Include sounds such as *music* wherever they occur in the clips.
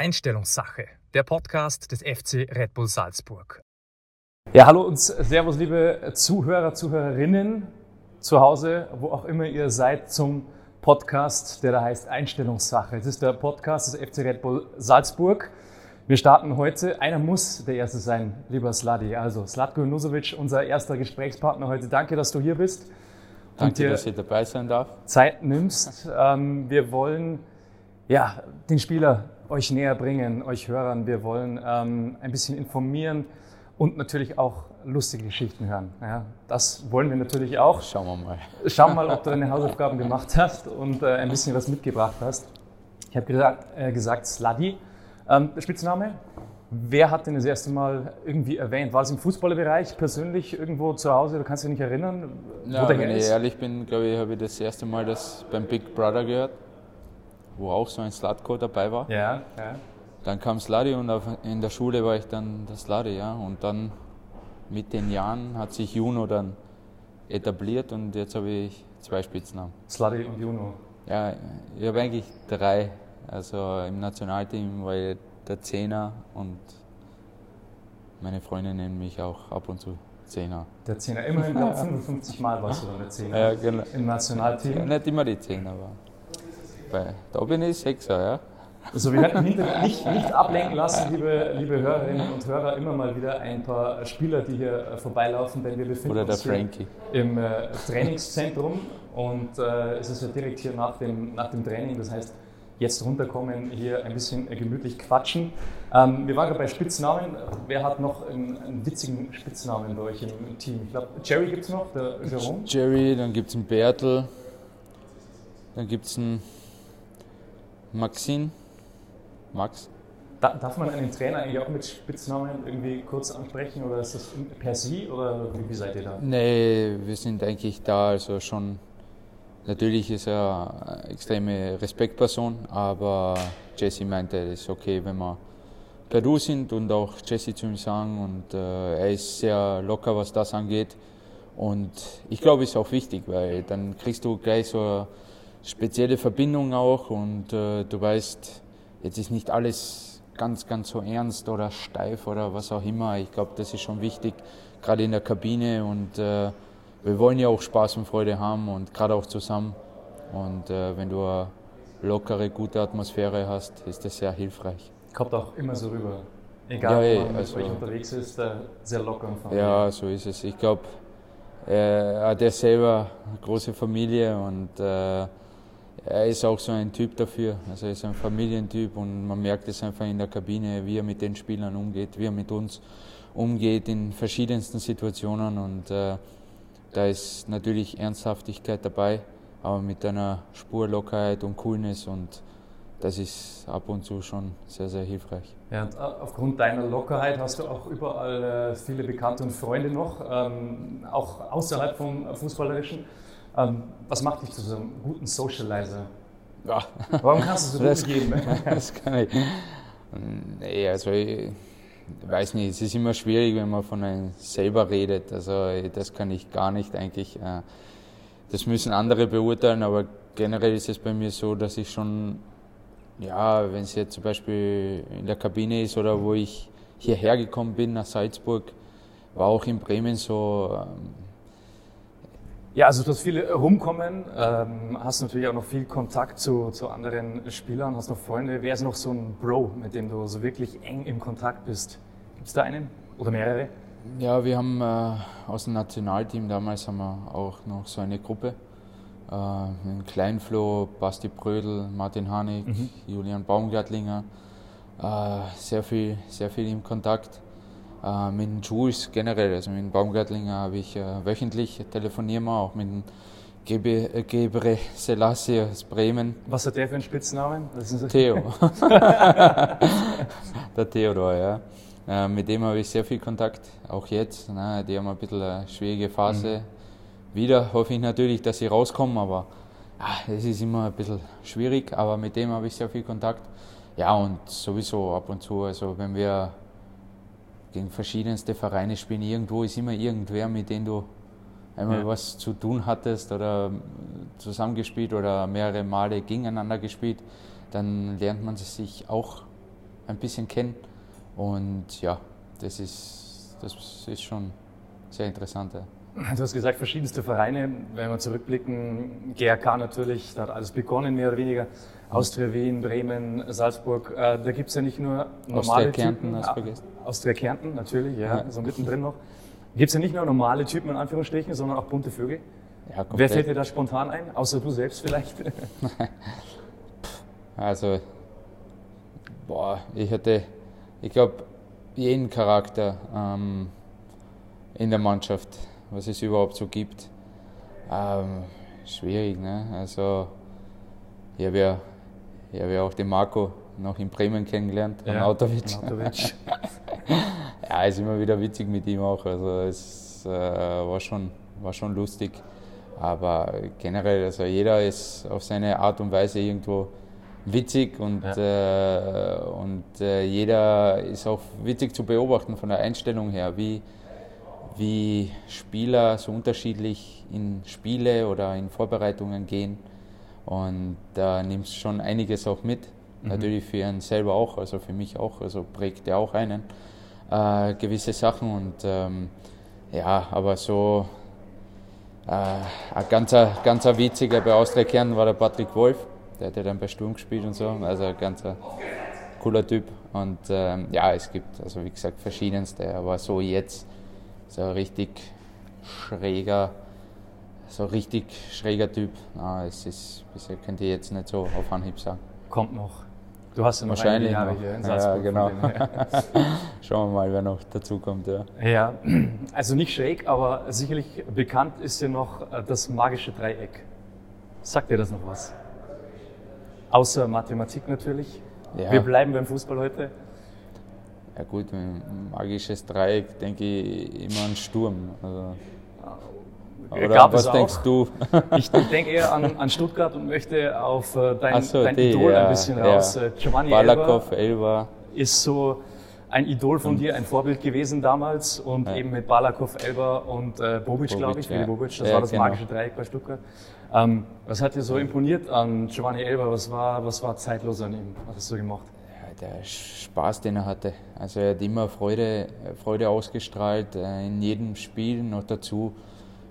Einstellungssache, der Podcast des FC Red Bull Salzburg. Ja, hallo und Servus, liebe Zuhörer, Zuhörerinnen zu Hause, wo auch immer ihr seid, zum Podcast, der da heißt Einstellungssache. Es ist der Podcast des FC Red Bull Salzburg. Wir starten heute. Einer muss der Erste sein, lieber Sladi. Also Slatko Nusovic, unser erster Gesprächspartner heute. Danke, dass du hier bist. Danke, dass ich dabei sein darf. Zeit nimmst. Ähm, wir wollen ja, den Spieler euch näher bringen, euch Hörern. Wir wollen ähm, ein bisschen informieren und natürlich auch lustige Geschichten hören. Ja, das wollen wir natürlich auch. Schauen wir mal. Schauen mal, ob du deine Hausaufgaben gemacht hast und äh, ein bisschen was mitgebracht hast. Ich habe gesagt, äh, gesagt Sladi. Ähm, Spitzname? Wer hat den das erste Mal irgendwie erwähnt? War es im Fußballerbereich persönlich irgendwo zu Hause? Du kannst dich nicht erinnern, ja, wenn ich ehrlich bin, glaube ich, habe ich das erste Mal das beim Big Brother gehört, wo auch so ein Slatko dabei war. Ja, ja. Dann kam Sladi und in der Schule war ich dann der Sladi, ja. Und dann mit den Jahren hat sich Juno dann etabliert und jetzt habe ich zwei Spitznamen. Sladi und Juno. Ja, ich habe eigentlich drei. Also im Nationalteam war ich der Zehner und meine Freunde nennen mich auch ab und zu Zehner. Der Zehner, immerhin 55 Mal warst du dann der Zehner *laughs* ja, genau. im Nationalteam. Ja, nicht immer die Zehner, aber bei, da bin ich Sechser, ja. Also wir werden nicht, nicht ablenken lassen, liebe, liebe Hörerinnen und Hörer, immer mal wieder ein paar Spieler, die hier äh, vorbeilaufen, denn wir befinden Oder der uns Frankie. im äh, Trainingszentrum und äh, es ist ja direkt hier nach dem, nach dem Training, das heißt jetzt runterkommen, hier ein bisschen gemütlich quatschen. Ähm, wir waren gerade bei Spitznamen. Wer hat noch einen, einen witzigen Spitznamen bei euch im Team? Ich glaube, Jerry gibt es noch, der Jerome. Jerry, dann gibt es einen Bertel, dann gibt es einen Maxine. Max? Da, darf man einen Trainer eigentlich auch mit Spitznamen irgendwie kurz ansprechen oder ist das per Sie oder wie, seid ihr da? Nee, wir sind eigentlich da, also schon. Natürlich ist er eine extreme Respektperson, aber Jesse meinte, es ist okay, wenn wir per Du sind und auch Jesse zu ihm sagen. Und äh, er ist sehr locker, was das angeht. Und ich glaube, es ist auch wichtig, weil dann kriegst du gleich so spezielle Verbindung auch und äh, du weißt, Jetzt ist nicht alles ganz, ganz so ernst oder steif oder was auch immer. Ich glaube, das ist schon wichtig, gerade in der Kabine. Und äh, wir wollen ja auch Spaß und Freude haben und gerade auch zusammen. Und äh, wenn du eine lockere, gute Atmosphäre hast, ist das sehr hilfreich. Kommt auch immer so rüber. Egal, ja, wo man also, unterwegs ist, äh, sehr locker und. Ja, so ist es. Ich glaube, er hat ja selber eine große Familie und äh, er ist auch so ein Typ dafür. Also er ist ein Familientyp und man merkt es einfach in der Kabine, wie er mit den Spielern umgeht, wie er mit uns umgeht in verschiedensten Situationen und äh, da ist natürlich Ernsthaftigkeit dabei, aber mit einer Spur Lockerheit und Coolness und das ist ab und zu schon sehr, sehr hilfreich. Ja, und äh, aufgrund deiner Lockerheit hast du auch überall äh, viele Bekannte und Freunde noch, ähm, auch außerhalb vom Fußballerischen. Ähm, was macht dich zu so einem guten Socializer? Ja. Warum kannst du so das, *laughs* gut geben? das kann ich. Nee, also ich weiß nicht, es ist immer schwierig, wenn man von einem selber redet. Also das kann ich gar nicht eigentlich. Äh, das müssen andere beurteilen, aber generell ist es bei mir so, dass ich schon, ja, wenn es jetzt zum Beispiel in der Kabine ist oder wo ich hierher gekommen bin nach Salzburg, war auch in Bremen so, ähm, ja, also du hast viele rumkommen, ähm, hast natürlich auch noch viel Kontakt zu, zu anderen Spielern, hast noch Freunde. Wer ist noch so ein Bro, mit dem du so wirklich eng im Kontakt bist? Gibt es da einen oder mehrere? Ja, wir haben äh, aus dem Nationalteam damals haben wir auch noch so eine Gruppe. Äh, Kleinflo, Basti Brödel, Martin Hanig, mhm. Julian Baumgartlinger. Äh, sehr viel, sehr viel im Kontakt. Äh, mit den Jules generell, also mit dem Baumgartlinger habe ich äh, wöchentlich telefonieren wir auch mit dem Gebre, äh, Gebre Selassie aus Bremen. Was hat der für einen Spitznamen? Theo. *laughs* *laughs* der Theodor, ja. Äh, mit dem habe ich sehr viel Kontakt, auch jetzt. Ne? Die haben ein bisschen eine schwierige Phase. Mhm. Wieder hoffe ich natürlich, dass sie rauskommen, aber es ist immer ein bisschen schwierig. Aber mit dem habe ich sehr viel Kontakt. Ja, und sowieso ab und zu, also wenn wir gegen verschiedenste Vereine spielen. Irgendwo ist immer irgendwer, mit dem du einmal ja. was zu tun hattest oder zusammengespielt oder mehrere Male gegeneinander gespielt. Dann lernt man sich auch ein bisschen kennen. Und ja, das ist, das ist schon sehr interessant. Ja. Du hast gesagt, verschiedenste Vereine. Wenn wir zurückblicken, GRK natürlich, da hat alles begonnen, mehr oder weniger. Austria Wien, Bremen, Salzburg. Äh, da gibt es ja nicht nur normale Austria Kärnten, Typen. hast du vergessen. Austria Kärnten, natürlich, ja, so mittendrin noch. Gibt es ja nicht nur normale Typen in Anführungsstrichen, sondern auch bunte Vögel. Ja, Wer fällt dir da spontan ein? Außer du selbst vielleicht? *laughs* Also, boah, ich hatte, ich glaube, jeden Charakter ähm, in der Mannschaft, was es überhaupt so gibt. Ähm, schwierig, ne? Also, ich habe ja, ich hab ja auch den Marco noch in Bremen kennengelernt, ja, Autowitsch. Arnautovic. *laughs* *gasps* Ja, ist immer wieder witzig mit ihm auch. Also es äh, war, schon, war schon lustig. Aber generell, also jeder ist auf seine Art und Weise irgendwo witzig und, äh, und äh, jeder ist auch witzig zu beobachten von der Einstellung her, wie, wie Spieler so unterschiedlich in Spiele oder in Vorbereitungen gehen. Und da nimmst du schon einiges auch mit. Natürlich für einen selber auch, also für mich auch, also prägt er auch einen äh, gewisse Sachen und ähm, ja, aber so äh, ein ganzer, ganzer witziger bei Austria Kern war der Patrick Wolf, der hat ja dann bei Sturm gespielt und so, also ein ganzer cooler Typ und ähm, ja, es gibt also wie gesagt verschiedenste, aber so jetzt so ein richtig schräger, so richtig schräger Typ, ah, es ist, bisher könnt ihr jetzt nicht so auf Anhieb sagen. Kommt noch. Du hast ja noch Wahrscheinlich Jahre noch. hier in Ja, Salzburg. von genau. *laughs* Schauen wir mal, wer noch dazukommt. Ja. Ja, also nicht schräg, aber sicherlich bekannt ist ja noch äh, das magische Dreieck. Sagt dir das noch was? Außer Mathematik natürlich. Ja. Wir bleiben beim Fußball heute. Ja gut, magisches Dreieck denke ich immer an Sturm. Also, oder Gab was es denkst auch. du? Ich, *laughs* ich denke eher an, an Stuttgart und möchte auf äh, dein, so, dein die, Idol ja, ein bisschen ja. raus. Äh, Giovanni Elber Balakov, Elba. ist so ein Idol von dir, ein Vorbild gewesen damals und Ja. eben mit Balakov, Elber und äh, Bobic, glaube ich, Bobic, ja. Bobic, das war das genau. magische Dreieck bei Stuttgart. Ähm, was hat dir so imponiert an Giovanni Elber? Was war, was war zeitlos an ihm? Was hast du gemacht? Der Spaß, den er hatte. Also er hat immer Freude, Freude ausgestrahlt äh, in jedem Spiel, noch dazu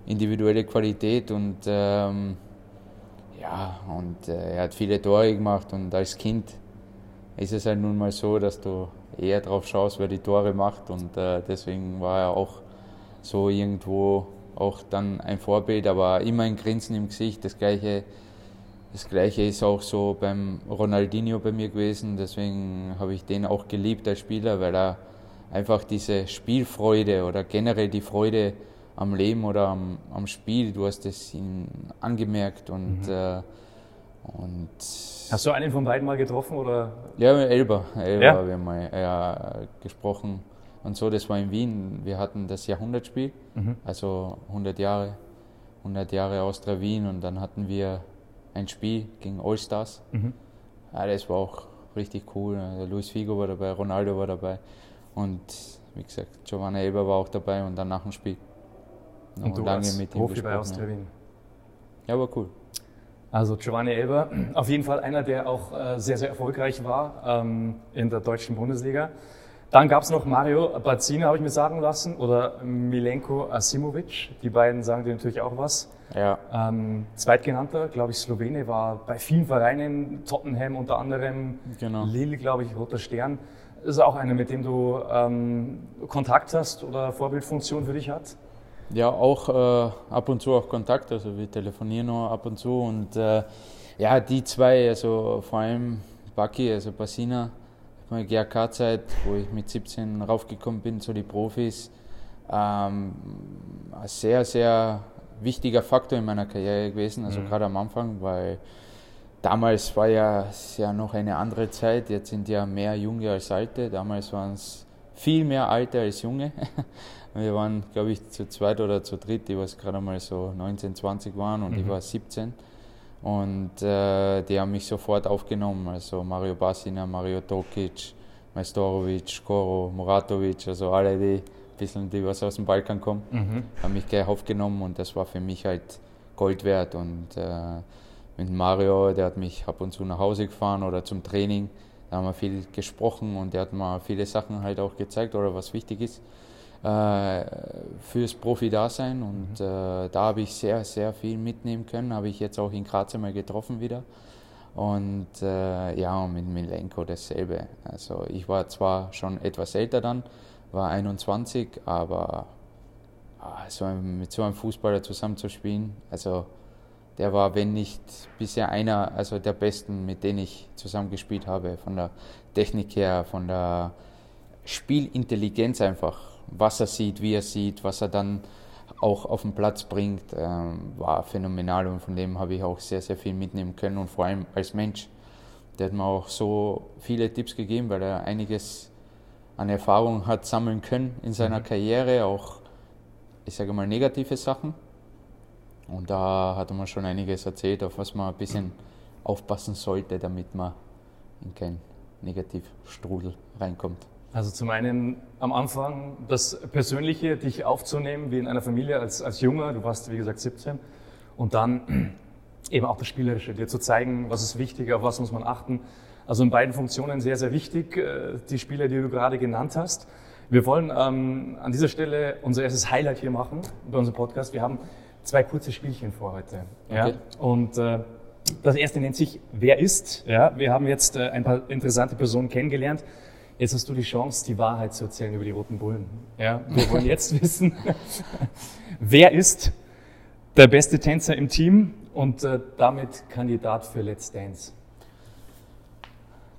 individuelle Qualität und ähm, ja, und äh, er hat viele Tore gemacht und als Kind ist es halt nun mal so, dass du eher drauf schaust, wer die Tore macht und äh, deswegen war er auch so irgendwo auch dann ein Vorbild, aber immer ein Grinsen im Gesicht, das gleiche das gleiche ist auch so beim Ronaldinho bei mir gewesen, deswegen habe ich den auch geliebt als Spieler, weil er einfach diese Spielfreude oder generell die Freude am Leben oder am, am Spiel, du hast es ihm angemerkt und, äh, und Hast du einen von beiden mal getroffen oder? ja, Elba, Elba Ja? haben wir mal ja, gesprochen und so, das war in Wien, wir hatten das Jahrhundertspiel, also 100 Jahre, 100 Jahre Austria Wien und dann hatten wir ein Spiel gegen Allstars. Ja, das war auch richtig cool. Also Luis Figo war dabei, Ronaldo war dabei und wie gesagt, Giovanna Elber war auch dabei und dann nach dem Spiel. Und du als Profi bei Austria Wien. Ja, war cool. Also Giovanni Elber, auf jeden Fall einer, der auch äh, sehr, sehr erfolgreich war ähm, in der deutschen Bundesliga. Dann gab es noch Mario Bazzina, habe ich mir sagen lassen, oder Milenko Asimovic. Die beiden sagen dir natürlich auch was. Ja, Ähm, Zweitgenannter, glaube ich, Slowene, war bei vielen Vereinen, Tottenham unter anderem, Genau. Lille, glaube ich, Roter Stern. Ist auch einer, mit dem du ähm, Kontakt hast oder Vorbildfunktion für dich hat? Ja, auch äh, ab und zu auch Kontakt, also wir telefonieren noch ab und zu und äh, ja, die zwei, also vor allem Baki, also Bassina, meine GRK-Zeit, wo ich mit 17 raufgekommen bin, so die Profis, ähm, ein sehr, sehr wichtiger Faktor in meiner Karriere gewesen, also gerade am Anfang, weil damals war ja, ja noch eine andere Zeit, jetzt sind ja mehr Junge als Alte, damals waren es viel mehr Alte als Junge. *laughs* Wir waren, glaube ich, zu zweit oder zu dritt, die was gerade mal so 19, 20 waren und ich war 17. Und äh, die haben mich sofort aufgenommen, also Mario Bassina, Mario Tokic, Majstorovic, Koro, Muratovic, also alle die bisschen, die was aus dem Balkan kommen, haben mich gleich aufgenommen und das war für mich halt Gold wert. Und äh, mit Mario, der hat mich ab und zu nach Hause gefahren oder zum Training. Da haben wir viel gesprochen und er hat mir viele Sachen halt auch gezeigt oder was wichtig ist äh, fürs Profi-Dasein. Und äh, da habe ich sehr, sehr viel mitnehmen können. Habe ich jetzt auch in Graz einmal getroffen wieder. Und äh, ja, und mit Milenko dasselbe. Also ich war zwar schon etwas älter dann, war 21, aber ah, so ein, mit so einem Fußballer zusammenzuspielen, also der war, wenn nicht bisher einer, also der besten, mit denen ich zusammengespielt habe, von der Technik her, von der Spielintelligenz einfach, was er sieht, wie er sieht, was er dann auch auf den Platz bringt, ähm, war phänomenal und von dem habe ich auch sehr, sehr viel mitnehmen können und vor allem als Mensch. Der hat mir auch so viele Tipps gegeben, weil er einiges an Erfahrung hat sammeln können in seiner mhm. Karriere, auch, ich sage mal, negative Sachen. Und da hat er mir schon einiges erzählt, auf was man ein bisschen aufpassen sollte, damit man in keinen Negativstrudel reinkommt. Also zum einen am Anfang das Persönliche, dich aufzunehmen, wie in einer Familie als, als Junger, du warst wie gesagt 17, und dann *clears throat* eben auch das Spielerische, dir zu zeigen, was ist wichtig, auf was muss man achten. Also in beiden Funktionen sehr, sehr wichtig, äh, die Spiele, die du gerade genannt hast. Wir wollen ähm, an dieser Stelle unser erstes Highlight hier machen bei unserem Podcast. Wir haben zwei kurze Spielchen vor heute. Ja? Okay. Und äh, das erste nennt sich Wer ist? Ja, wir haben jetzt äh, ein paar interessante Personen kennengelernt. Jetzt hast du die Chance, die Wahrheit zu erzählen über die Roten Bullen. Ja, wir wollen jetzt *laughs* wissen, wer ist der beste Tänzer im Team und äh, damit Kandidat für Let's Dance?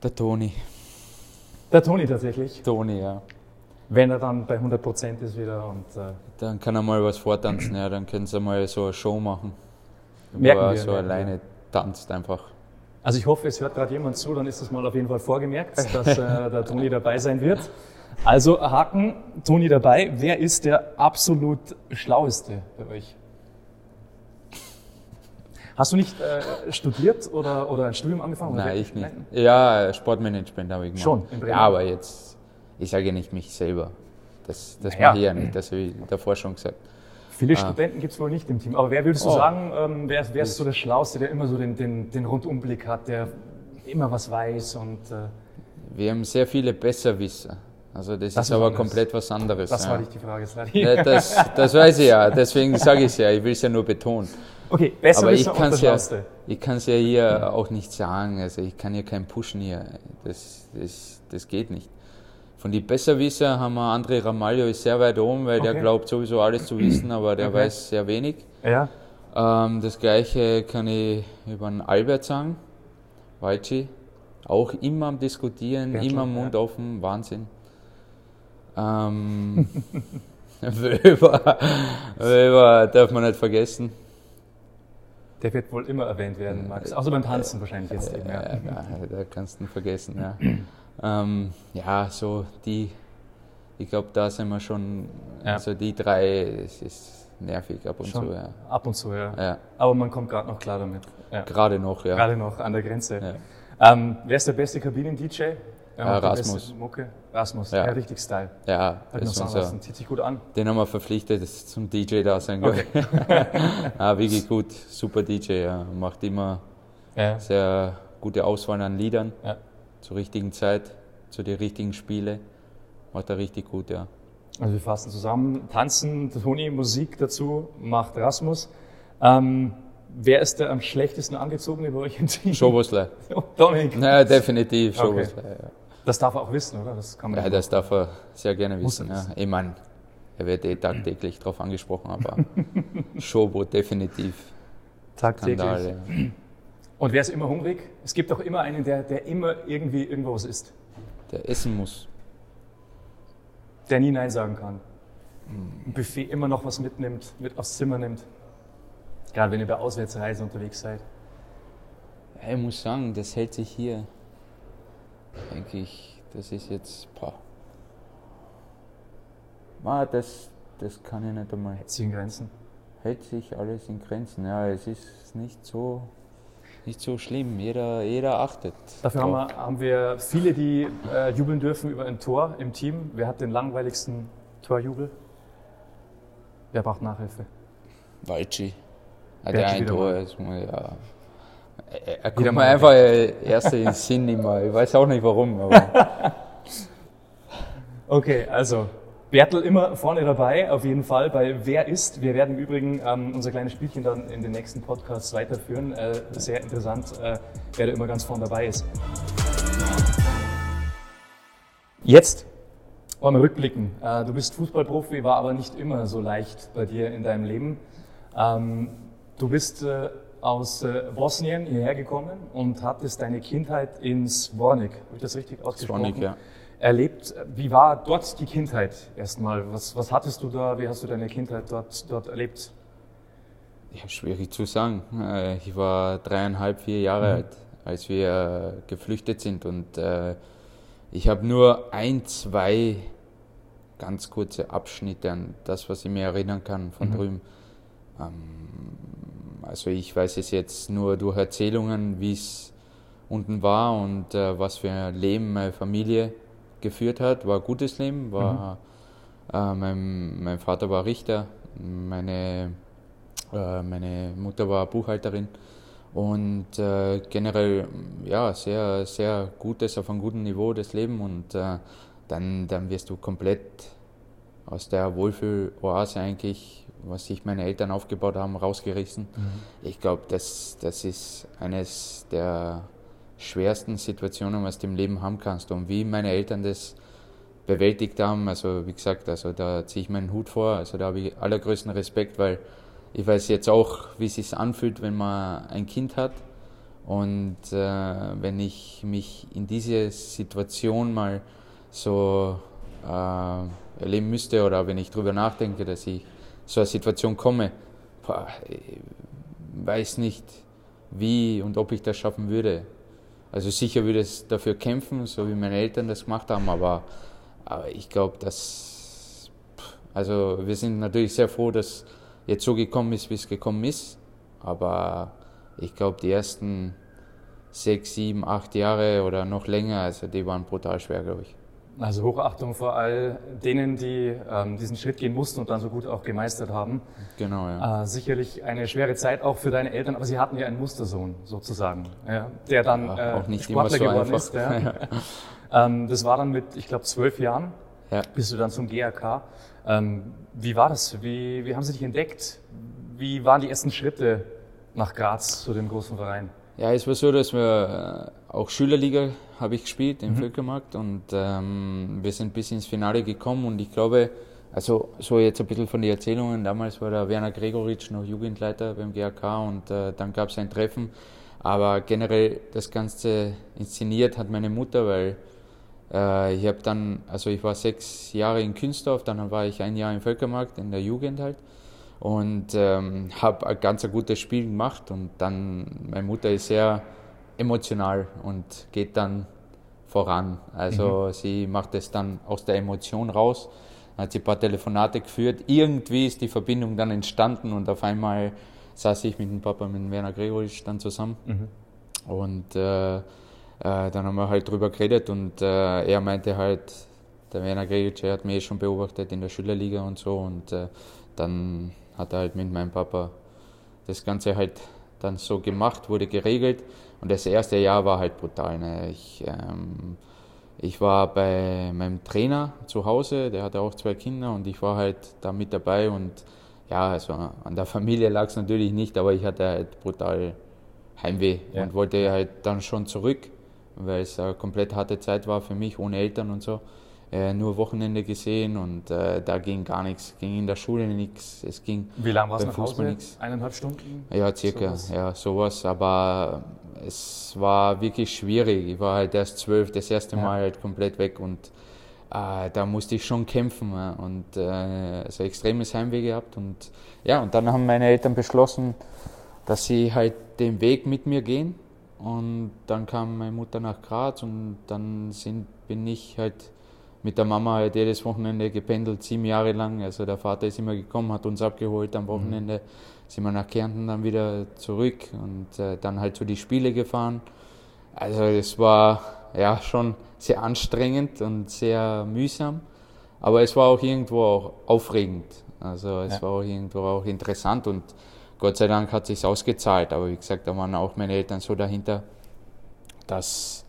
Der Toni. Der Toni tatsächlich? Toni, ja. Wenn er dann bei 100 Prozent ist wieder und. Äh dann kann er mal was vortanzen, ja, dann können sie mal so eine Show machen. Merken wo er wir, so alleine wir. tanzt einfach. Also ich hoffe, es hört gerade jemand zu, dann ist das mal auf jeden Fall vorgemerkt, dass äh, der Toni dabei sein wird. Also Haken, Toni dabei. Wer ist der absolut Schlaueste bei euch? Hast du nicht äh, studiert oder, oder ein Studium angefangen? Nein, ich nicht. Nein? Ja, Sportmanagement habe ich gemacht. Schon, in Bremen? Ja, aber jetzt, ich sage nicht mich selber. Das, das naja. mache ich ja nicht, das habe ich davor schon gesagt. Viele ah. Studenten gibt es wohl nicht im Team. Aber wer würdest du oh. sagen, ähm, wer, wer ist so der Schlauste, der immer so den, den, den Rundumblick hat, der immer was weiß und. Äh wir haben sehr viele Besserwisser. Also das, das ist aber anders. komplett was anderes. Das ja. war nicht die Frage, ja, das, das weiß ich ja, deswegen sage ich es ja, ich will es ja nur betonen. Okay, besser aber ich kann es ja, ich kann's ja hier auch nicht sagen, also ich kann hier keinen pushen hier, das, das, das geht nicht. Von die Besserwisser haben wir André Ramalho ist sehr weit oben, weil okay. der glaubt sowieso alles zu wissen, *clears throat* aber der okay. weiß sehr wenig. Ja. Ähm, das gleiche kann ich über den Albert sagen, Walci. Auch immer am Diskutieren, Bertl, immer Mund ja. offen, Wahnsinn. Ähm, *laughs* Wöber, Wöber darf man nicht vergessen. Der wird wohl immer erwähnt werden, Max. Außer beim Tanzen wahrscheinlich jetzt. Eben, ja. ja, da kannst du ihn vergessen, ja. *clears throat* Ähm, ja, so die, ich glaube, da sind wir schon, ja. also die drei, es ist nervig ab und schon zu. Ja. Ab und zu, ja. ja. Aber man kommt gerade noch klar damit. Ja. Gerade noch, ja. Gerade noch an der Grenze. Ähm, wer ist der beste Kabinen-DJ? Ja, Rasmus. Mucke? Rasmus, ja. ja. richtig Style. Ja, Hat noch sagen lassen. Zieht sich gut an. Den haben wir verpflichtet zum DJ da sein. Okay. *laughs* ah, wirklich gut, super DJ. Ja. Macht immer ja. sehr gute Auswahl an Liedern. Ja zur richtigen Zeit, zu den richtigen Spielen. Macht er richtig gut, ja. Also wir fassen zusammen, Tanzen, Toni, Musik dazu, macht Rasmus. Ähm, wer ist der am schlechtesten angezogene bei euch im Team? Schobosler. Oh, *laughs* Dominik. Ja, definitiv Schobosler, okay. ja. Das darf er auch wissen, oder? Das kann man ja, das darf er sehr gerne wissen. Ja. Ich meine, er wird eh tagtäglich darauf angesprochen, aber *laughs* Schobo definitiv. Tagtäglich. Skandal, ja. Und wer ist immer hungrig? Es gibt auch immer einen, der, der immer irgendwie irgendwas isst. Der essen muss. Der nie Nein sagen kann. Ein Buffet immer noch was mitnimmt, mit aufs Zimmer nimmt. Gerade wenn ihr bei Auswärtsreise unterwegs seid. Ich muss sagen, das hält sich hier. Denke ich, das ist jetzt. Boah. Ah, das, das kann ich nicht einmal. Hält sich in Grenzen? Hält sich alles in Grenzen. Ja, es ist nicht so nicht so schlimm. Jeder, jeder achtet. Dafür haben wir, haben wir, viele, die äh, jubeln dürfen über ein Tor im Team. Wer hat den langweiligsten Torjubel? Wer braucht Nachhilfe? Walci. Hat er ein Tor, ist, ja, Er kommt mir einfach erst in den Sinn immer. Ich weiß auch nicht warum. Aber *laughs* okay, also Bertel immer vorne dabei, auf jeden Fall bei Wer ist. Wir werden im Übrigen ähm, unser kleines Spielchen dann in den nächsten Podcasts weiterführen. Äh, sehr interessant, äh, wer da immer ganz vorne dabei ist. Jetzt wollen wir rückblicken. Äh, du bist Fußballprofi, war aber nicht immer so leicht bei dir in deinem Leben. Ähm, du bist äh, aus äh, Bosnien hierher gekommen und hattest deine Kindheit in Svornik, habe ich das richtig ausgesprochen? Svornik, ja. Erlebt. Wie war dort die Kindheit erstmal? Was, was hattest du da? Wie hast du deine Kindheit dort, dort erlebt? Ja, schwierig zu sagen. Ich war dreieinhalb, vier Jahre mhm. alt, als wir geflüchtet sind und ich habe nur ein, zwei ganz kurze Abschnitte an das, was ich mir erinnern kann von mhm. drüben. Ähm, also ich weiß es jetzt nur durch Erzählungen, wie es unten war und äh, was für ein Leben meine Familie geführt hat. War ein gutes Leben. War, mhm. äh, mein, mein Vater war Richter, meine, äh, meine Mutter war Buchhalterin. Und äh, generell, ja, sehr, sehr gutes, auf einem guten Niveau das Leben und äh, dann, dann wirst du komplett aus der Wohlfühloase eigentlich, was sich meine Eltern aufgebaut haben, rausgerissen. Mhm. Ich glaube, das, das ist eines der schwersten Situationen, was du im Leben haben kannst. Und wie meine Eltern das bewältigt haben, also wie gesagt, also da ziehe ich meinen Hut vor, also da habe ich allergrößten Respekt, weil ich weiß jetzt auch, wie es sich anfühlt, wenn man ein Kind hat. Und äh, wenn ich mich in diese Situation mal so äh, erleben müsste oder wenn ich darüber nachdenke, dass ich so eine Situation komme, boah, weiß nicht, wie und ob ich das schaffen würde. Also sicher würde es dafür kämpfen, so wie meine Eltern das gemacht haben, aber, aber ich glaube, dass, also wir sind natürlich sehr froh, dass jetzt so gekommen ist, wie es gekommen ist. Aber ich glaube, die ersten sechs, sieben, acht Jahre oder noch länger, also die waren brutal schwer, glaube ich. Also Hochachtung vor all denen, die ähm, diesen Schritt gehen mussten und dann so gut auch gemeistert haben. Genau, ja. Äh, sicherlich eine schwere Zeit auch für deine Eltern, aber sie hatten ja einen Mustersohn sozusagen, ja, der dann ja, äh, Sportler so geworden einfach. ist. *laughs* Ja. ähm, das war dann mit, ich glaube, zwölf Jahren, bist du dann zum GRK. Ähm, wie war das? Wie, wie haben Sie dich entdeckt? Wie waren die ersten Schritte nach Graz zu dem großen Verein? Ja, es war so, dass wir äh, auch Schülerliga habe ich gespielt im mhm. Völkermarkt und ähm, wir sind bis ins Finale gekommen und ich glaube, also so jetzt ein bisschen von den Erzählungen, damals war der Werner Gregoritsch noch Jugendleiter beim GAK und äh, dann gab es ein Treffen, aber generell das Ganze inszeniert hat meine Mutter, weil äh, ich habe dann, also ich war sechs Jahre in Künstorf, dann war ich ein Jahr im Völkermarkt in der Jugend halt und ähm, habe ein ganz ein gutes Spiel gemacht und dann, meine Mutter ist sehr emotional und geht dann voran. Also mhm. sie macht es dann aus der Emotion raus, hat sie ein paar Telefonate geführt, irgendwie ist die Verbindung dann entstanden und auf einmal saß ich mit dem Papa, mit Werner Gregorisch dann zusammen mhm. und äh, äh, dann haben wir halt drüber geredet und äh, er meinte halt, der Werner Gregic, hat mich eh schon beobachtet in der Schülerliga und so und äh, dann hat er halt mit meinem Papa das Ganze halt dann so gemacht, wurde geregelt und das erste Jahr war halt brutal. Ne? Ich, ähm, ich war bei meinem Trainer zu Hause, der hatte auch zwei Kinder und ich war halt da mit dabei und ja, also an der Familie lag es natürlich nicht, aber ich hatte halt brutal Heimweh ja. und wollte halt dann schon zurück weil es eine komplett harte Zeit war für mich, ohne Eltern und so. Äh, nur Wochenende gesehen und äh, da ging gar nichts, ging in der Schule nichts, es ging Wie lange war es nach Hause? Nix. Eineinhalb Stunden? Ja, circa, sowas. ja, sowas, aber es war wirklich schwierig. Ich war halt erst zwölf, das erste ja. Mal halt komplett weg und äh, da musste ich schon kämpfen ja, und äh, also extremes Heimweh gehabt und ja, und dann haben meine Eltern beschlossen, dass sie halt den Weg mit mir gehen und dann kam meine Mutter nach Graz und dann sind, bin ich halt mit der Mama halt jedes Wochenende gependelt, sieben Jahre lang. Also der Vater ist immer gekommen, hat uns abgeholt am Wochenende. Mhm. Sind wir nach Kärnten dann wieder zurück und äh, dann halt zu so die Spiele gefahren. Also es war ja schon sehr anstrengend und sehr mühsam, aber es war auch irgendwo auch aufregend. Also es ja. war auch irgendwo auch interessant und Gott sei Dank hat sich ausgezahlt, aber wie gesagt, da waren auch meine Eltern so dahinter, dass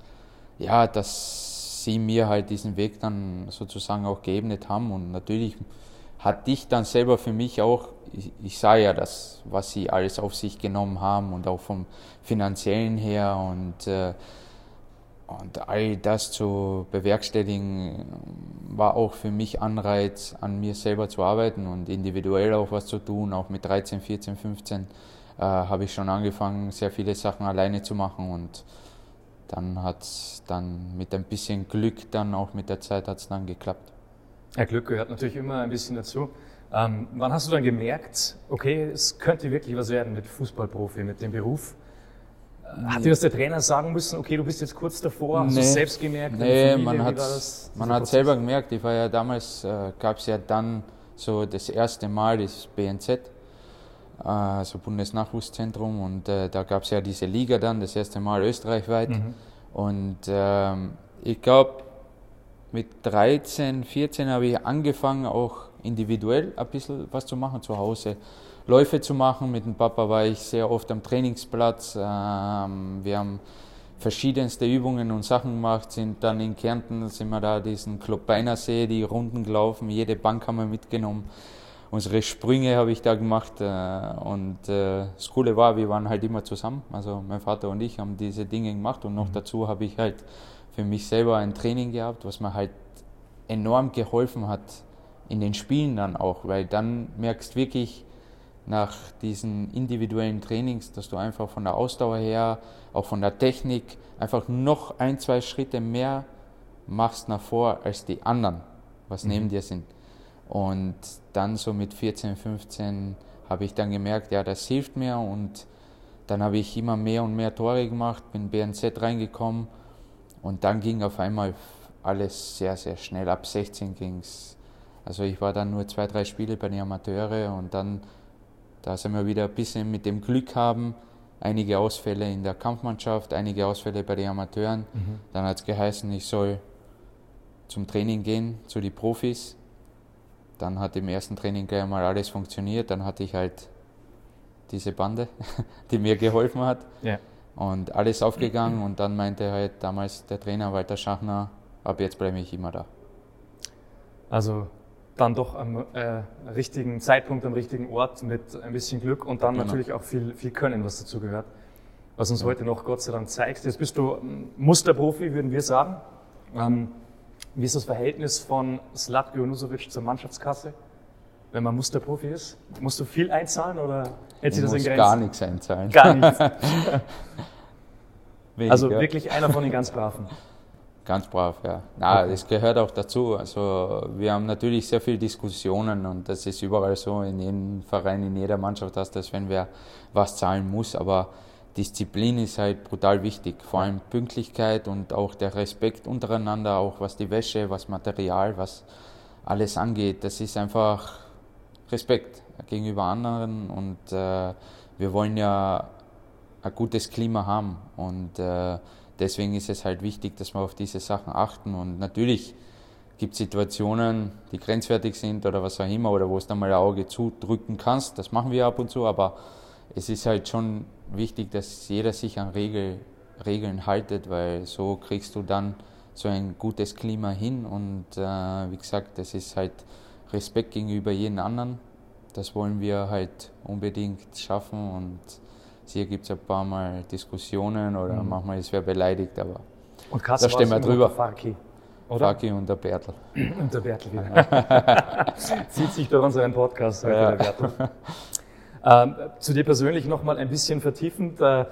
ja, dass sie mir halt diesen Weg dann sozusagen auch geebnet haben und natürlich hatte ich dann selber für mich auch, ich, ich sah ja das, was sie alles auf sich genommen haben und auch vom finanziellen her und äh, und all das zu bewerkstelligen, war auch für mich Anreiz, an mir selber zu arbeiten und individuell auch was zu tun. Auch mit 13, 14, 15 äh, habe ich schon angefangen, sehr viele Sachen alleine zu machen und dann hat es dann mit ein bisschen Glück dann auch mit der Zeit hat es dann geklappt. Ja, Glück gehört natürlich immer ein bisschen dazu. Ähm, wann hast du dann gemerkt, okay, es könnte wirklich was werden mit Fußballprofi, mit dem Beruf? Hat dir das der Trainer sagen müssen, okay, du bist jetzt kurz davor, hast nee, du es selbst gemerkt? Nee, Familie, man hat es man selber gemerkt. Ich war ja damals, äh, gab es ja dann so das erste Mal das BNZ, äh, so Bundesnachwuchszentrum, und äh, da gab es ja diese Liga dann, das erste Mal österreichweit. Mhm. Und ähm, ich glaube, mit 13, 14 habe ich angefangen, auch individuell ein bisschen was zu machen zu Hause. Läufe zu machen. Mit dem Papa war ich sehr oft am Trainingsplatz. Ähm, wir haben verschiedenste Übungen und Sachen gemacht, sind dann in Kärnten, sind wir da diesen Club See, die Runden gelaufen, jede Bank haben wir mitgenommen. Unsere Sprünge habe ich da gemacht äh, und äh, das Coole war, wir waren halt immer zusammen. Also mein Vater und ich haben diese Dinge gemacht und noch mhm. dazu habe ich halt für mich selber ein Training gehabt, was mir halt enorm geholfen hat in den Spielen dann auch, weil dann merkst du wirklich, nach diesen individuellen Trainings, dass du einfach von der Ausdauer her, auch von der Technik, einfach noch ein, zwei Schritte mehr machst nach vor als die anderen, was mhm. neben dir sind. Und dann so mit 14, 15 habe ich dann gemerkt, ja, das hilft mir und dann habe ich immer mehr und mehr Tore gemacht, bin BNZ reingekommen und dann ging auf einmal alles sehr, sehr schnell. Ab 16 ging es. Also ich war dann nur zwei, drei Spiele bei den Amateure und dann da sind wir wieder ein bisschen mit dem Glück haben, einige Ausfälle in der Kampfmannschaft, einige Ausfälle bei den Amateuren. Mhm. Dann hat es geheißen, ich soll zum Training gehen, zu den Profis. Dann hat im ersten Training gleich mal alles funktioniert. Dann hatte ich halt diese Bande, *laughs* die mir geholfen hat. Ja. Und alles aufgegangen. Und dann meinte halt damals der Trainer Walter Schachner, ab jetzt bleibe ich immer da. Also dann doch am äh, richtigen Zeitpunkt, am richtigen Ort mit ein bisschen Glück und dann genau. natürlich auch viel, viel Können, was dazu gehört. Was uns ja. heute noch Gott sei Dank zeigt. Jetzt bist du Musterprofi, würden wir sagen. Ähm, wie ist das Verhältnis von Slatko Junusovic zur Mannschaftskasse? Wenn man Musterprofi ist, musst du viel einzahlen oder hält sich das in Grenzen? gar nichts einzahlen. Gar nichts. *laughs* also wirklich einer von den ganz Braven. Ganz brav, ja. Na, okay. das gehört auch dazu. Also wir haben natürlich sehr viele Diskussionen und das ist überall so, in jedem Verein, in jeder Mannschaft, dass das, wenn wer was zahlen muss, aber Disziplin ist halt brutal wichtig. Vor allem Pünktlichkeit und auch der Respekt untereinander, auch was die Wäsche, was Material, was alles angeht. Das ist einfach Respekt gegenüber anderen und äh, wir wollen ja ein gutes Klima haben und äh, deswegen ist es halt wichtig, dass wir auf diese Sachen achten. Und natürlich gibt es Situationen, die grenzwertig sind oder was auch immer, oder wo es dann mal ein Auge zudrücken kannst. Das machen wir ab und zu, aber es ist halt schon wichtig, dass jeder sich an Regel, Regeln haltet, weil so kriegst du dann so ein gutes Klima hin. Und äh, wie gesagt, das ist halt Respekt gegenüber jedem anderen. Das wollen wir halt unbedingt schaffen und hier gibt es ein paar Mal Diskussionen oder mhm. manchmal ist wer beleidigt, aber und da stehen wir drüber. Farki, oder? Farki und der Bertel. *clears throat* Und der Bertel, genau. *laughs* Zieht sich durch unseren Podcast heute, ja. der Bertel. *laughs* Ähm, zu dir persönlich nochmal ein bisschen vertiefend. Äh,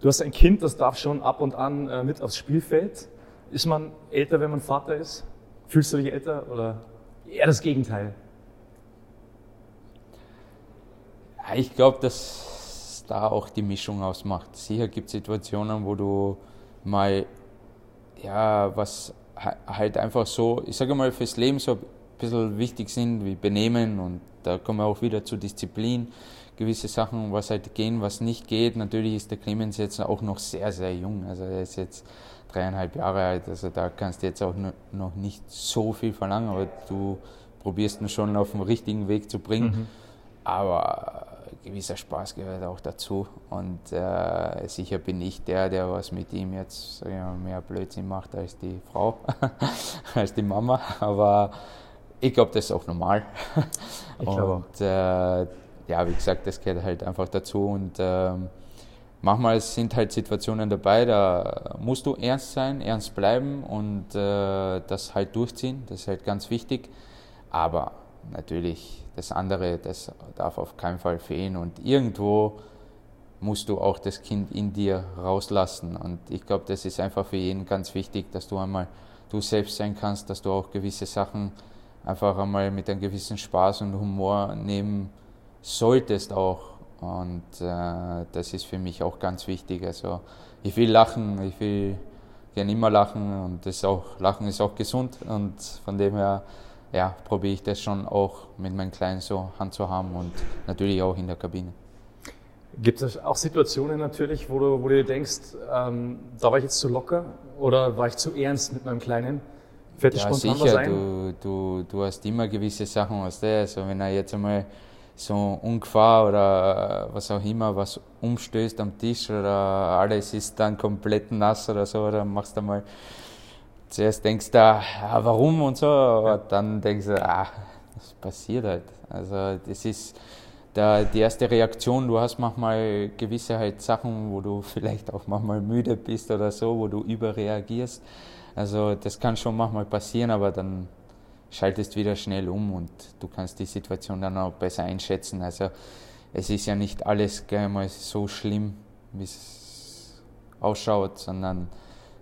du hast ein Kind, das darf schon ab und an äh, mit aufs Spielfeld. Ist man älter, wenn man Vater ist? Fühlst du dich älter oder eher das Gegenteil? Ich glaube, dass da auch die Mischung ausmacht. Sicher gibt es Situationen, wo du mal, ja, was halt einfach so, ich sage mal, fürs Leben so ein bisschen wichtig sind, wie Benehmen und da kommen wir auch wieder zu Disziplin, gewisse Sachen, was halt gehen, was nicht geht. Natürlich ist der Clemens jetzt auch noch sehr, sehr jung, also er ist jetzt dreieinhalb Jahre alt, also da kannst du jetzt auch noch nicht so viel verlangen, aber du probierst ihn schon auf den richtigen Weg zu bringen. Mhm. Aber gewisser Spaß gehört auch dazu. Und äh, sicher bin ich der, der was mit ihm jetzt ja, mehr Blödsinn macht als die Frau, *laughs* als die Mama. Aber ich glaube, das ist auch normal. Ich und äh, ja, wie gesagt, das gehört halt einfach dazu. Und ähm, manchmal sind halt Situationen dabei, da musst du ernst sein, ernst bleiben und äh, das halt durchziehen. Das ist halt ganz wichtig. Aber natürlich, das andere, das darf auf keinen Fall fehlen. Und irgendwo musst du auch das Kind in dir rauslassen. Und ich glaube, das ist einfach für jeden ganz wichtig, dass du einmal du selbst sein kannst, dass du auch gewisse Sachen einfach einmal mit einem gewissen Spaß und Humor nehmen solltest auch. Und äh, das ist für mich auch ganz wichtig. Also ich will lachen, ich will gerne immer lachen und das auch, Lachen ist auch gesund und von dem her ja, probiere ich das schon auch mit meinen Kleinen so handzuhaben und natürlich auch in der Kabine. Gibt es auch Situationen natürlich, wo du, wo du denkst, ähm, da war ich jetzt zu locker oder war ich zu ernst mit meinem Kleinen? Fällt ja, sicher, du, du, du hast immer gewisse Sachen, was der, also wenn er jetzt einmal so Ungefahr oder was auch immer, was umstößt am Tisch oder alles ist dann komplett nass oder so, dann machst du mal zuerst denkst du, ah, warum und so, aber dann denkst du, ah, das passiert halt. Also das ist der, die erste Reaktion, du hast manchmal gewisse halt Sachen, wo du vielleicht auch manchmal müde bist oder so, wo du überreagierst. Also das kann schon manchmal passieren, aber dann schaltest wieder schnell um und du kannst die Situation dann auch besser einschätzen. Also es ist ja nicht alles gleich mal so schlimm, wie es ausschaut, sondern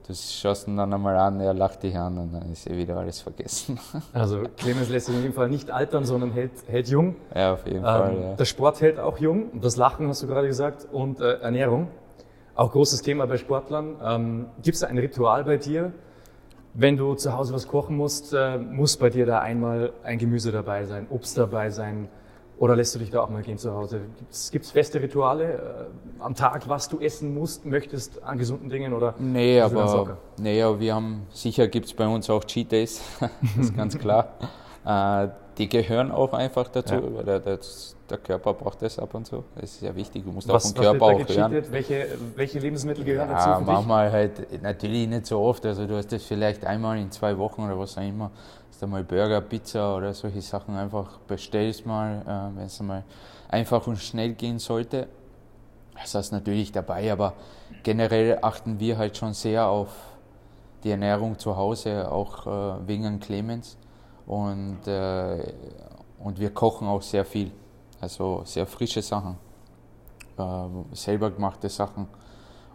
du schaust ihn dann einmal an, er lacht dich an und dann ist eh wieder alles vergessen. *laughs* Also Clemens lässt sich in jedem Fall nicht altern, sondern hält, hält jung. Ja, auf jeden ähm, Fall. Ja. Der Sport hält auch jung, das Lachen hast du gerade gesagt und äh, Ernährung. Auch großes Thema bei Sportlern. Ähm, Gibt es ein Ritual bei dir? Wenn du zu Hause was kochen musst, äh, muss bei dir da einmal ein Gemüse dabei sein, Obst dabei sein, oder lässt du dich da auch mal gehen zu Hause? Gibt es feste Rituale äh, am Tag, was du essen musst, möchtest an gesunden Dingen oder? Nee, aber, nee, aber wir haben, sicher gibt es bei uns auch Cheat Days, *laughs* das ist ganz klar. *laughs* äh, die gehören auch einfach dazu, ja. weil der, Körper braucht das ab und zu. Das ist ja wichtig, du musst was, auch vom Körper auch hören. Welche, welche Lebensmittel gehören ja, dazu? manchmal halt, natürlich nicht so oft, also du hast das vielleicht einmal in zwei Wochen oder was auch immer du mal Burger, Pizza oder solche Sachen einfach bestellst mal, äh, wenn es mal einfach und schnell gehen sollte. Das ist natürlich dabei, aber generell achten wir halt schon sehr auf die Ernährung zu Hause, auch äh, wegen Clemens. Und, äh, und wir kochen auch sehr viel, also sehr frische Sachen, äh, selber gemachte Sachen.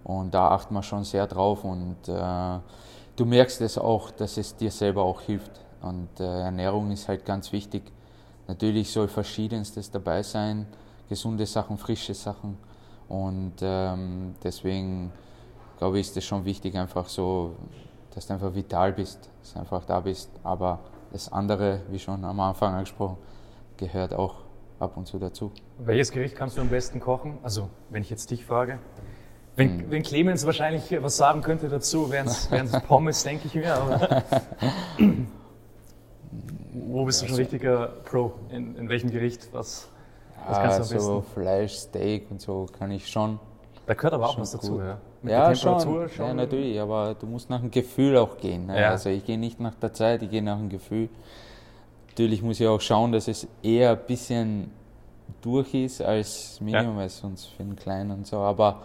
Und da achten wir schon sehr drauf und äh, du merkst es auch, dass es dir selber auch hilft. Und äh, Ernährung ist halt ganz wichtig. Natürlich soll verschiedenstes dabei sein, gesunde Sachen, frische Sachen. Und ähm, deswegen glaube ich, ist es schon wichtig, einfach so, dass du einfach vital bist, dass du einfach da bist. Aber das andere, wie schon am Anfang angesprochen, gehört auch ab und zu dazu. Welches Gericht kannst du am besten kochen? Also, wenn ich jetzt dich frage. Wenn, hm. wenn Clemens wahrscheinlich was sagen könnte dazu, wären es *laughs* Pommes, denke ich mir. *clears throat* Wo bist du schon richtiger Pro? In, in welchem Gericht? Was, was kannst du am besten? So Fleisch, Steak und so kann ich schon. Da gehört aber auch was dazu, ja? Mit ja, schon. schon. Ja, natürlich, aber du musst nach dem Gefühl auch gehen. Ne? Ja. Also ich gehe nicht nach der Zeit, ich gehe nach dem Gefühl. Natürlich muss ich auch schauen, dass es eher ein bisschen durch ist als Minimum, ja. sonst für den Kleinen und so. Aber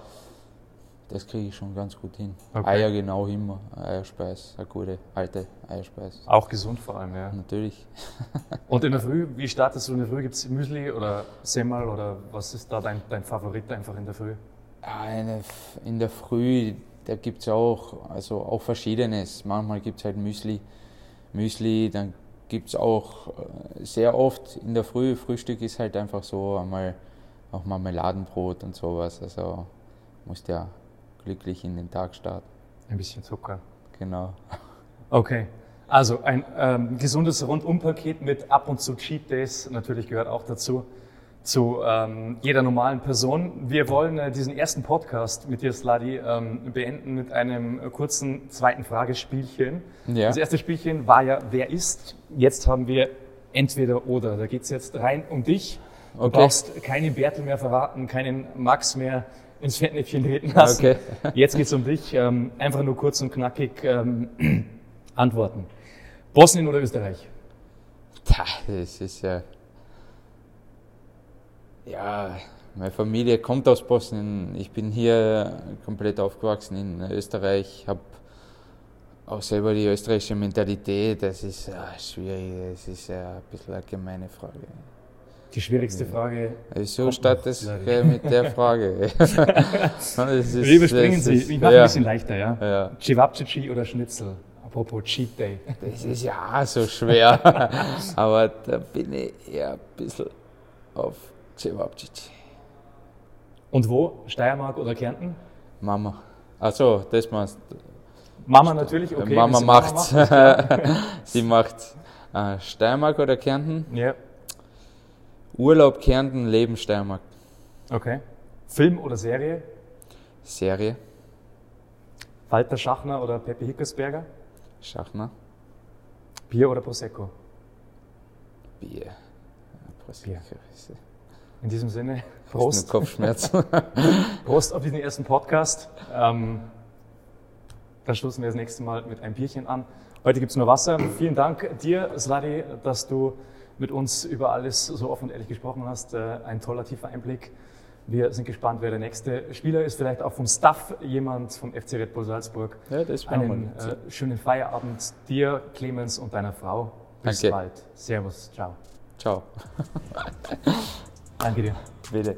das kriege ich schon ganz gut hin. Okay. Eier genau immer, Eierspeis, eine gute alte Eierspeis. Auch gesund vor allem, ja. Natürlich. *laughs* Und in der Früh, wie startest du in der Früh? Gibt es Müsli oder Semmel oder was ist da dein, dein Favorit einfach in der Früh? Ja, in der Früh, da gibt es auch, also auch Verschiedenes. Manchmal gibt es halt Müsli, Müsli, dann gibt es auch äh, sehr oft in der Früh, Frühstück ist halt einfach so einmal auch Marmeladenbrot und sowas. Also musst ja glücklich in den Tag starten. Ein bisschen Zucker. Genau. Okay. Also ein ähm, gesundes Rundumpaket mit ab und zu Cheat Days natürlich gehört auch dazu zu ähm, jeder normalen Person. Wir wollen äh, diesen ersten Podcast mit dir, Sladi, ähm, beenden mit einem kurzen zweiten Fragespielchen. Ja. Das erste Spielchen war ja, wer ist? Jetzt haben wir entweder oder. Da geht es jetzt rein um dich. Du Okay. brauchst keinen Bertel mehr verraten, keinen Max mehr ins Fettnäpfchen treten lassen. Okay. *laughs* Jetzt geht's um dich. Ähm, einfach nur kurz und knackig ähm, *clears throat* antworten. Bosnien oder Österreich? Das ist ja. Ja, meine Familie kommt aus Bosnien. Ich bin hier komplett aufgewachsen in Österreich, habe auch selber die österreichische Mentalität. Das ist ja schwierig, das ist ja ein bisschen eine gemeine Frage. Die schwierigste Frage. So Kommt statt noch, das leider. gleich mit der Frage. *laughs* Ist- Wir überspringen sie. ist- Ich mache ja, ein bisschen leichter, ja. Ja. Cevapcici oder Schnitzel? Apropos Cheat Day. Das ist ja so schwer. *laughs* Aber da bin ich eher ein bisschen auf Cevapcici. Und wo? Steiermark oder Kärnten? Mama. Achso, das machst Mama natürlich, okay. Mama macht. klar. *laughs* Sie macht äh, Steiermark oder Kärnten? ja, Urlaub Kärnten, Leben Steiermark. okay. Film oder Serie? Serie, Walter Schachner oder Pepe Hickersberger? Schachner, Bier oder Prosecco? Bier. Prosecco. Ist In diesem Sinne, Prost. Kopfschmerzen. *laughs* Prost auf diesen ersten Podcast. Ähm, dann stoßen wir das nächste Mal mit einem Bierchen an. Heute gibt's nur Wasser. Vielen Dank dir, Sladi, dass du mit uns über alles so offen und ehrlich gesprochen hast. Äh, ein toller, tiefer Einblick. Wir sind gespannt, wer der nächste Spieler ist. Vielleicht auch vom Staff jemand vom FC Red Bull Salzburg. ja, das war Einen äh, schönen Feierabend dir, Clemens und deiner Frau. Bis Danke. bald. Servus. Ciao. Ciao. *laughs* Danke dir. Bitte.